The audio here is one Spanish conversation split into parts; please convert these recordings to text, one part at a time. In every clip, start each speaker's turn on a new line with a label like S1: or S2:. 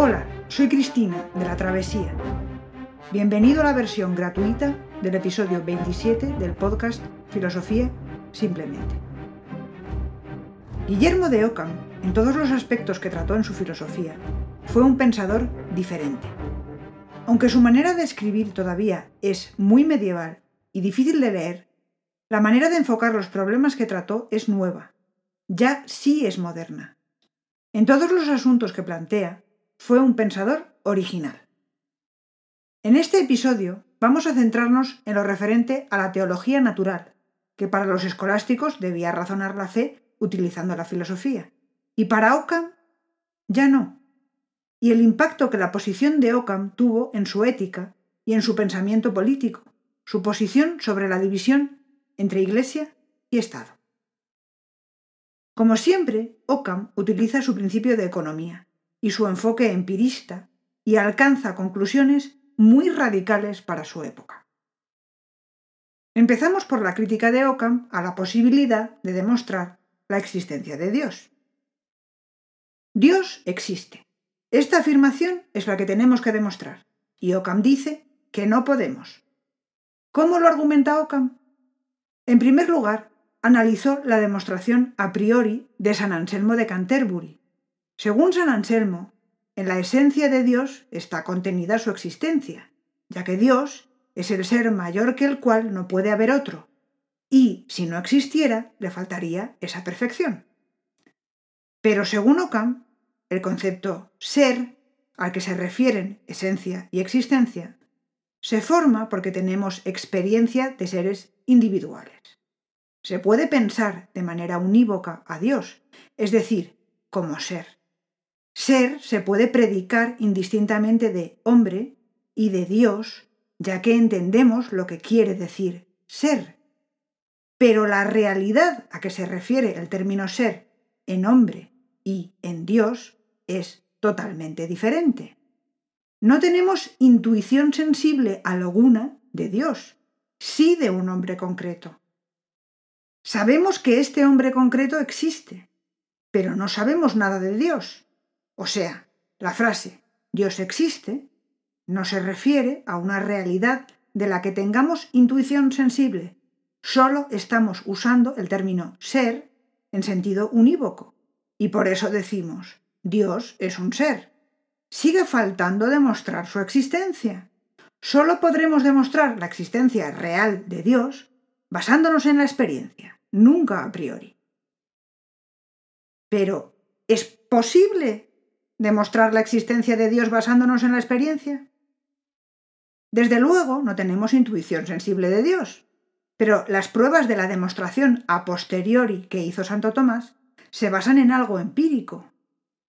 S1: Hola, soy Cristina de La Travesía. Bienvenido a la versión gratuita del episodio 27 del podcast Filosofía Simplemente. Guillermo de Ockham, en todos los aspectos que trató en su filosofía, fue un pensador diferente. Aunque su manera de escribir todavía es muy medieval y difícil de leer, la manera de enfocar los problemas que trató es nueva. Ya sí es moderna. En todos los asuntos que plantea, fue un pensador original. En este episodio vamos a centrarnos en lo referente a la teología natural, que para los escolásticos debía razonar la fe utilizando la filosofía, y para Ockham ya no, y el impacto que la posición de Ockham tuvo en su ética y en su pensamiento político, su posición sobre la división entre Iglesia y Estado. Como siempre, Ockham utiliza su principio de economía, y su enfoque empirista y alcanza conclusiones muy radicales para su época. Empezamos por la crítica de Ockham a la posibilidad de demostrar la existencia de Dios. Dios existe. Esta afirmación es la que tenemos que demostrar, y Ockham dice que no podemos. ¿Cómo lo argumenta Ockham? En primer lugar, analizó la demostración a priori de San Anselmo de Canterbury, según San Anselmo, en la esencia de Dios está contenida su existencia, ya que Dios es el ser mayor que el cual no puede haber otro, y si no existiera, le faltaría esa perfección. Pero según Ockham, el concepto ser, al que se refieren esencia y existencia, se forma porque tenemos experiencia de seres individuales. Se puede pensar de manera unívoca a Dios, es decir, como ser. Ser se puede predicar indistintamente de hombre y de Dios, ya que entendemos lo que quiere decir ser. Pero la realidad a que se refiere el término ser en hombre y en Dios es totalmente diferente. No tenemos intuición sensible alguna de Dios, sí de un hombre concreto. Sabemos que este hombre concreto existe, pero no sabemos nada de Dios. O sea, la frase Dios existe no se refiere a una realidad de la que tengamos intuición sensible. Solo estamos usando el término ser en sentido unívoco. Y por eso decimos, Dios es un ser. Sigue faltando demostrar su existencia. Solo podremos demostrar la existencia real de Dios basándonos en la experiencia, nunca a priori. Pero, ¿es posible demostrar la existencia de Dios basándonos en la experiencia? Desde luego, no tenemos intuición sensible de Dios, pero las pruebas de la demostración a posteriori que hizo Santo Tomás se basan en algo empírico.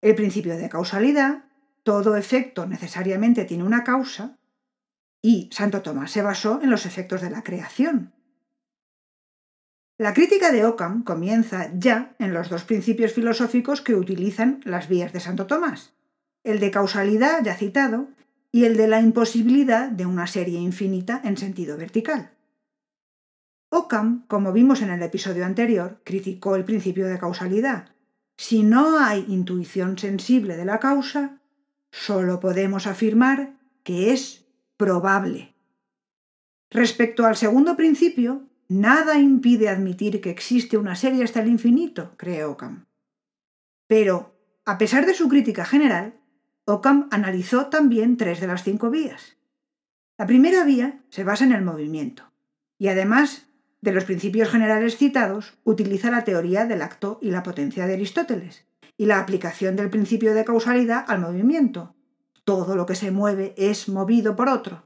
S1: El principio de causalidad, todo efecto necesariamente tiene una causa, y Santo Tomás se basó en los efectos de la creación. La crítica de Ockham comienza ya en los dos principios filosóficos que utilizan las vías de Santo Tomás, el de causalidad ya citado y el de la imposibilidad de una serie infinita en sentido vertical. Ockham, como vimos en el episodio anterior, criticó el principio de causalidad. Si no hay intuición sensible de la causa, solo podemos afirmar que es probable. Respecto al segundo principio, Nada impide admitir que existe una serie hasta el infinito, cree Ockham. Pero, a pesar de su crítica general, Ockham analizó también tres de las cinco vías. La primera vía se basa en el movimiento, y además de los principios generales citados, utiliza la teoría del acto y la potencia de Aristóteles, y la aplicación del principio de causalidad al movimiento. Todo lo que se mueve es movido por otro.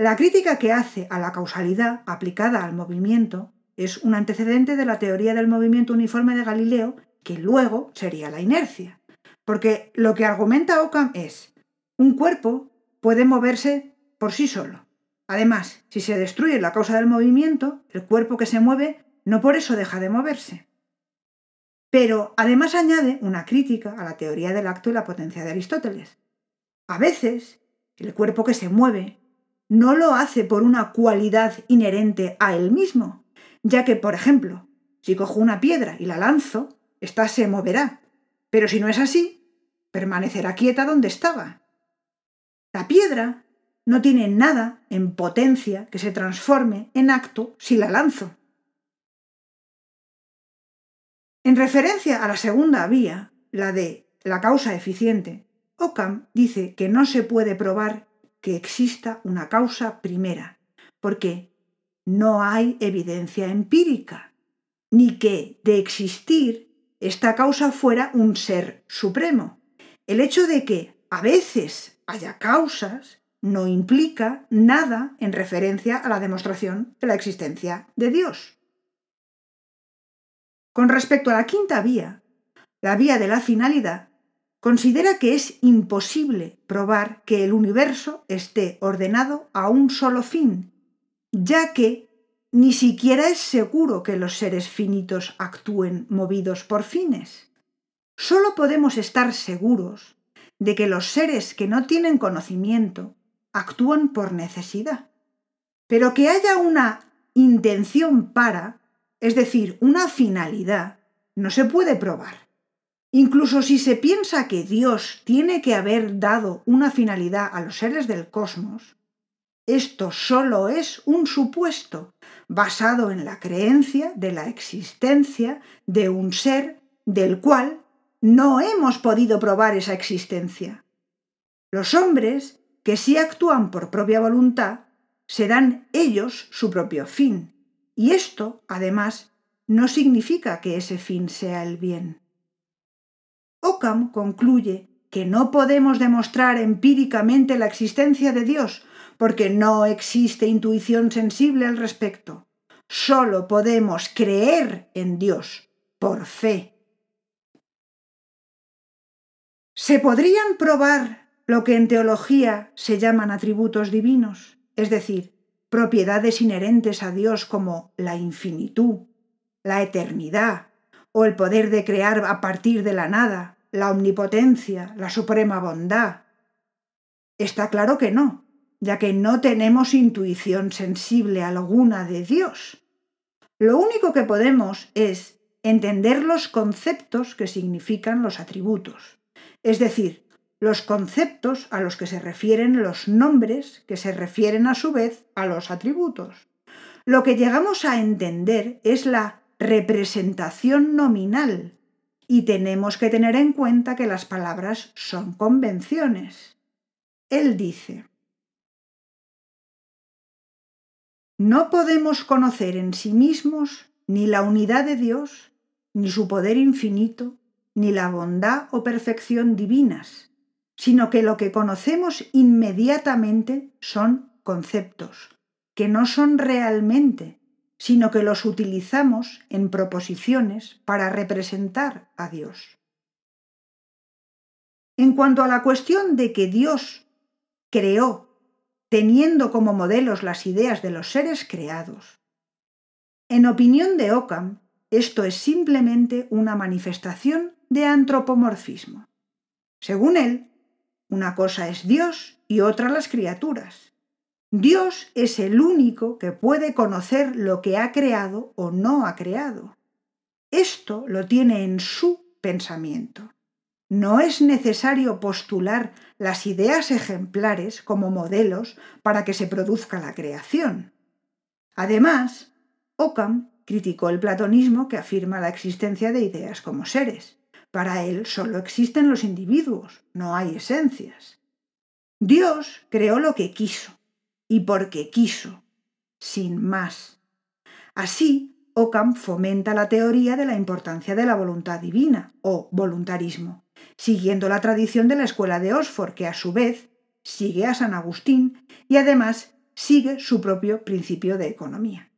S1: La crítica que hace a la causalidad aplicada al movimiento es un antecedente de la teoría del movimiento uniforme de Galileo, que luego sería la inercia. Porque lo que argumenta Ockham es, un cuerpo puede moverse por sí solo. Además, si se destruye la causa del movimiento, el cuerpo que se mueve no por eso deja de moverse. Pero además añade una crítica a la teoría del acto y la potencia de Aristóteles. A veces, el cuerpo que se mueve no lo hace por una cualidad inherente a él mismo, ya que, por ejemplo, si cojo una piedra y la lanzo, ésta se moverá. Pero si no es así, permanecerá quieta donde estaba. La piedra no tiene nada en potencia que se transforme en acto si la lanzo. En referencia a la segunda vía, la de la causa eficiente, Occam dice que no se puede probar que exista una causa primera, porque no hay evidencia empírica, ni que de existir esta causa fuera un ser supremo. El hecho de que a veces haya causas no implica nada en referencia a la demostración de la existencia de Dios. Con respecto a la quinta vía, la vía de la finalidad, considera que es imposible probar que el universo esté ordenado a un solo fin, ya que ni siquiera es seguro que los seres finitos actúen movidos por fines. Solo podemos estar seguros de que los seres que no tienen conocimiento actúan por necesidad. Pero que haya una intención para, es decir, una finalidad, no se puede probar. Incluso si se piensa que Dios tiene que haber dado una finalidad a los seres del cosmos, esto solo es un supuesto basado en la creencia de la existencia de un ser del cual no hemos podido probar esa existencia. Los hombres, que sí actúan por propia voluntad, se dan ellos su propio fin, y esto, además, no significa que ese fin sea el bien. Occam concluye que no podemos demostrar empíricamente la existencia de Dios porque no existe intuición sensible al respecto. Solo podemos creer en Dios por fe. ¿Se podrían probar lo que en teología se llaman atributos divinos, es decir, propiedades inherentes a Dios como la infinitud, la eternidad o el poder de crear a partir de la nada, la omnipotencia, la suprema bondad? Está claro que no ya que no tenemos intuición sensible alguna de Dios. Lo único que podemos es entender los conceptos que significan los atributos, es decir, los conceptos a los que se refieren los nombres que se refieren a su vez a los atributos. Lo que llegamos a entender es la representación nominal y tenemos que tener en cuenta que las palabras son convenciones. Él dice, No podemos conocer en sí mismos ni la unidad de Dios, ni su poder infinito, ni la bondad o perfección divinas, sino que lo que conocemos inmediatamente son conceptos, que no son realmente, sino que los utilizamos en proposiciones para representar a Dios. En cuanto a la cuestión de que Dios creó teniendo como modelos las ideas de los seres creados. En opinión de Occam, esto es simplemente una manifestación de antropomorfismo. Según él, una cosa es Dios y otra las criaturas. Dios es el único que puede conocer lo que ha creado o no ha creado. Esto lo tiene en su pensamiento. No es necesario postular las ideas ejemplares como modelos para que se produzca la creación. Además, Occam criticó el platonismo que afirma la existencia de ideas como seres. Para él solo existen los individuos, no hay esencias. Dios creó lo que quiso, y porque quiso, sin más. Así, Occam fomenta la teoría de la importancia de la voluntad divina, o voluntarismo, siguiendo la tradición de la escuela de Oxford, que a su vez sigue a San Agustín y además sigue su propio principio de economía.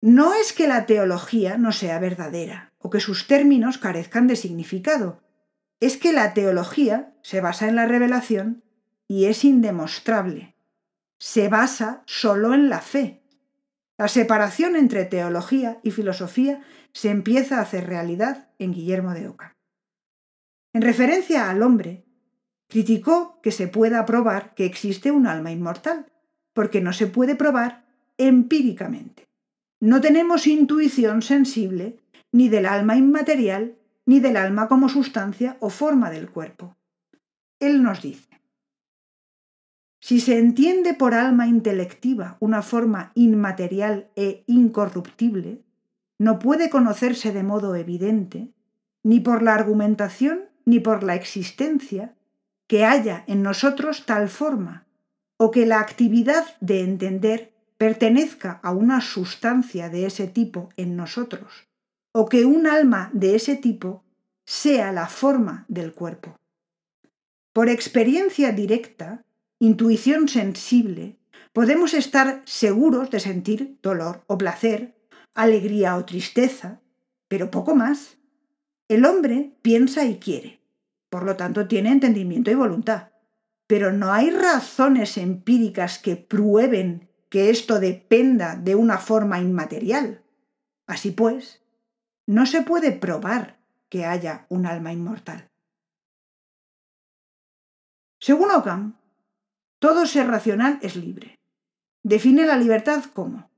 S1: No es que la teología no sea verdadera o que sus términos carezcan de significado, es que la teología se basa en la revelación y es indemostrable. Se basa solo en la fe. La separación entre teología y filosofía se empieza a hacer realidad en Guillermo de Oca. En referencia al hombre, criticó que se pueda probar que existe un alma inmortal, porque no se puede probar empíricamente. No tenemos intuición sensible ni del alma inmaterial ni del alma como sustancia o forma del cuerpo. Él nos dice, si se entiende por alma intelectiva una forma inmaterial e incorruptible, no puede conocerse de modo evidente, ni por la argumentación ni por la existencia, que haya en nosotros tal forma, o que la actividad de entender pertenezca a una sustancia de ese tipo en nosotros, o que un alma de ese tipo sea la forma del cuerpo. Por experiencia directa, intuición sensible, podemos estar seguros de sentir dolor o placer, alegría o tristeza, pero poco más. El hombre piensa y quiere, por lo tanto tiene entendimiento y voluntad, pero no hay razones empíricas que prueben que esto dependa de una forma inmaterial. Así pues, no se puede probar que haya un alma inmortal. Según Ockham, todo ser racional es libre. Define la libertad como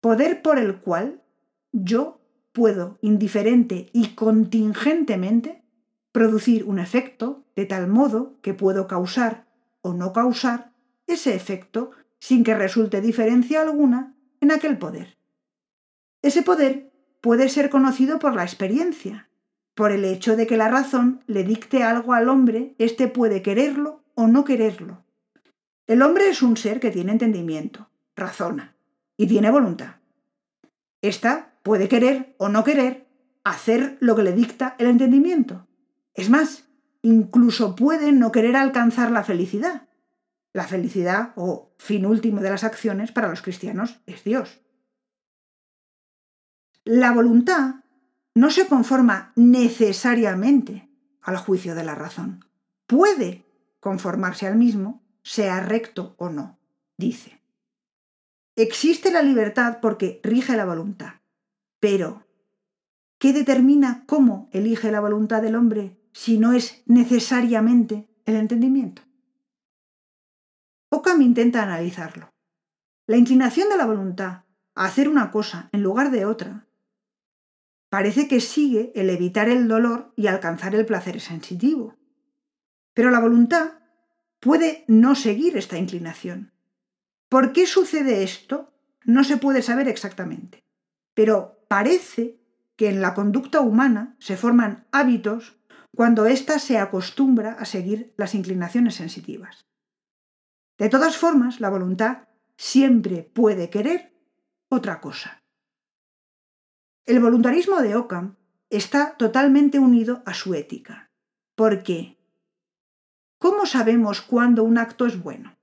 S1: poder por el cual yo puedo indiferente y contingentemente producir un efecto de tal modo que puedo causar o no causar ese efecto sin que resulte diferencia alguna en aquel poder. Ese poder puede ser conocido por la experiencia, por el hecho de que la razón le dicte algo al hombre, éste puede quererlo o no quererlo. El hombre es un ser que tiene entendimiento, razona y tiene voluntad. Esta puede querer o no querer hacer lo que le dicta el entendimiento. Es más, incluso puede no querer alcanzar la felicidad, la felicidad o fin último de las acciones para los cristianos es Dios. La voluntad no se conforma necesariamente al juicio de la razón. Puede conformarse al mismo, sea recto o no, dice. Existe la libertad porque rige la voluntad, pero ¿qué determina cómo elige la voluntad del hombre si no es necesariamente el entendimiento? Ockham intenta analizarlo. La inclinación de la voluntad a hacer una cosa en lugar de otra parece que sigue el evitar el dolor y alcanzar el placer sensitivo. Pero la voluntad puede no seguir esta inclinación. ¿Por qué sucede esto? No se puede saber exactamente. Pero parece que en la conducta humana se forman hábitos cuando ésta se acostumbra a seguir las inclinaciones sensitivas. De todas formas, la voluntad siempre puede querer otra cosa. El voluntarismo de Ockham está totalmente unido a su ética, porque ¿cómo sabemos cuándo un acto es bueno?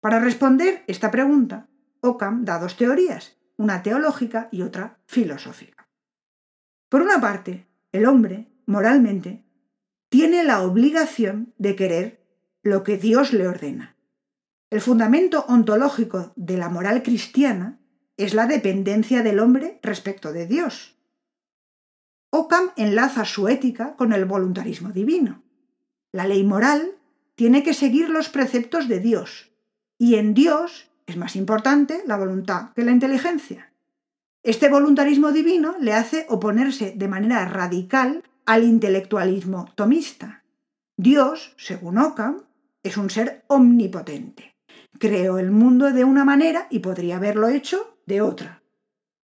S1: Para responder esta pregunta, Ockham da dos teorías, una teológica y otra filosófica. Por una parte, el hombre, moralmente, tiene la obligación de querer lo que Dios le ordena. El fundamento ontológico de la moral cristiana es la dependencia del hombre respecto de Dios. Ockham enlaza su ética con el voluntarismo divino. La ley moral tiene que seguir los preceptos de Dios, y en Dios es más importante la voluntad que la inteligencia. Este voluntarismo divino le hace oponerse de manera radical al intelectualismo tomista. Dios, según Ockham, es un ser omnipotente creó el mundo de una manera y podría haberlo hecho de otra.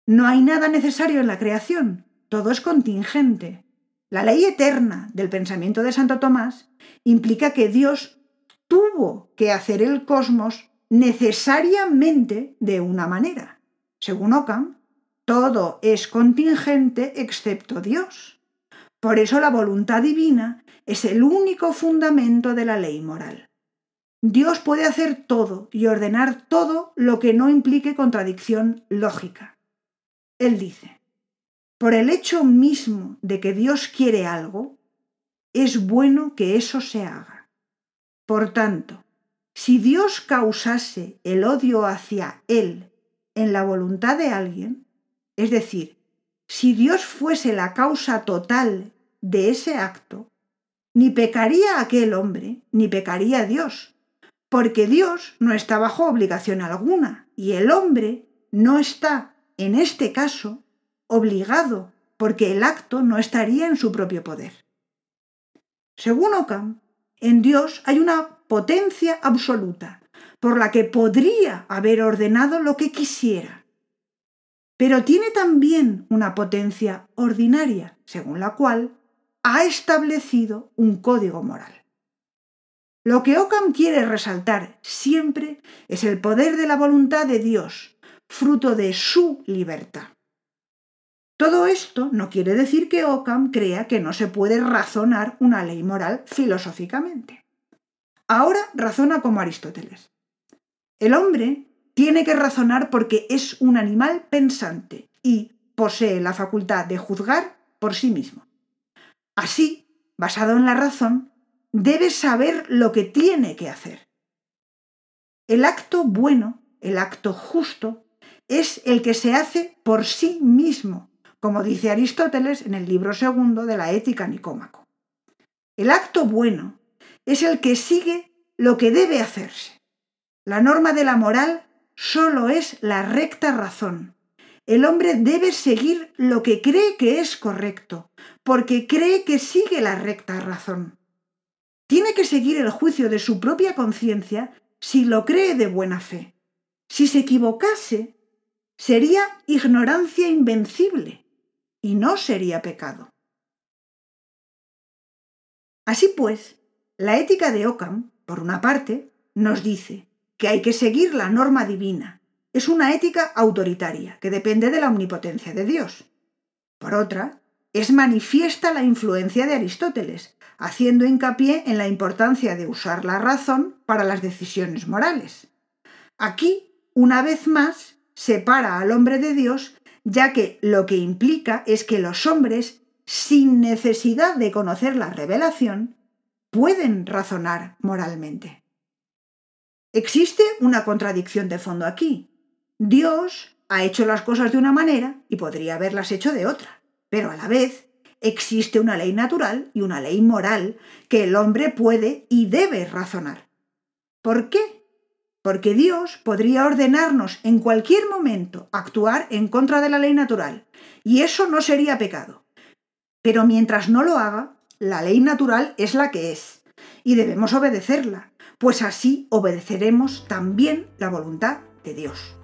S1: No hay nada necesario en la creación, todo es contingente. La ley eterna del pensamiento de Santo Tomás implica que Dios tuvo que hacer el cosmos necesariamente de una manera. Según Ockham, todo es contingente excepto Dios. Por eso la voluntad divina es el único fundamento de la ley moral. Dios puede hacer todo y ordenar todo lo que no implique contradicción lógica. Él dice, por el hecho mismo de que Dios quiere algo, es bueno que eso se haga. Por tanto, si Dios causase el odio hacia Él en la voluntad de alguien, es decir, si Dios fuese la causa total de ese acto, ni pecaría aquel hombre, ni pecaría Dios, porque Dios no está bajo obligación alguna y el hombre no está, en este caso, obligado porque el acto no estaría en su propio poder. Según Ockham, en Dios hay una potencia absoluta, por la que podría haber ordenado lo que quisiera. Pero tiene también una potencia ordinaria, según la cual ha establecido un código moral. Lo que Ockham quiere resaltar siempre es el poder de la voluntad de Dios, fruto de su libertad. Todo esto no quiere decir que Ockham crea que no se puede razonar una ley moral filosóficamente. Ahora razona como Aristóteles. El hombre tiene que razonar porque es un animal pensante y posee la facultad de juzgar por sí mismo. Así, basado en la razón, debe saber lo que tiene que hacer. El acto bueno, el acto justo, es el que se hace por sí mismo, como dice Aristóteles en el libro segundo de la Ética Nicómaco. El acto bueno es el que sigue lo que debe hacerse. La norma de la moral solo es la recta razón. El hombre debe seguir lo que cree que es correcto, porque cree que sigue la recta razón. Tiene que seguir el juicio de su propia conciencia si lo cree de buena fe. Si se equivocase, sería ignorancia invencible y no sería pecado. Así pues, la ética de Ockham, por una parte, nos dice que hay que seguir la norma divina. Es una ética autoritaria que depende de la omnipotencia de Dios. Por otra, es manifiesta la influencia de Aristóteles, haciendo hincapié en la importancia de usar la razón para las decisiones morales. Aquí, una vez más, separa al hombre de Dios, ya que lo que implica es que los hombres, sin necesidad de conocer la revelación, pueden razonar moralmente. Existe una contradicción de fondo aquí. Dios ha hecho las cosas de una manera y podría haberlas hecho de otra, pero a la vez existe una ley natural y una ley moral que el hombre puede y debe razonar. ¿Por qué? Porque Dios podría ordenarnos en cualquier momento actuar en contra de la ley natural, y eso no sería pecado. Pero mientras no lo haga, la ley natural es la que es, y debemos obedecerla, pues así obedeceremos también la voluntad de Dios.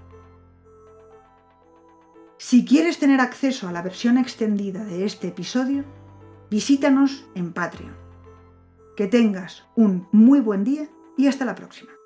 S1: Si quieres tener acceso a la versión extendida de este episodio, visítanos en Patreon. Que tengas un muy buen día y hasta la próxima.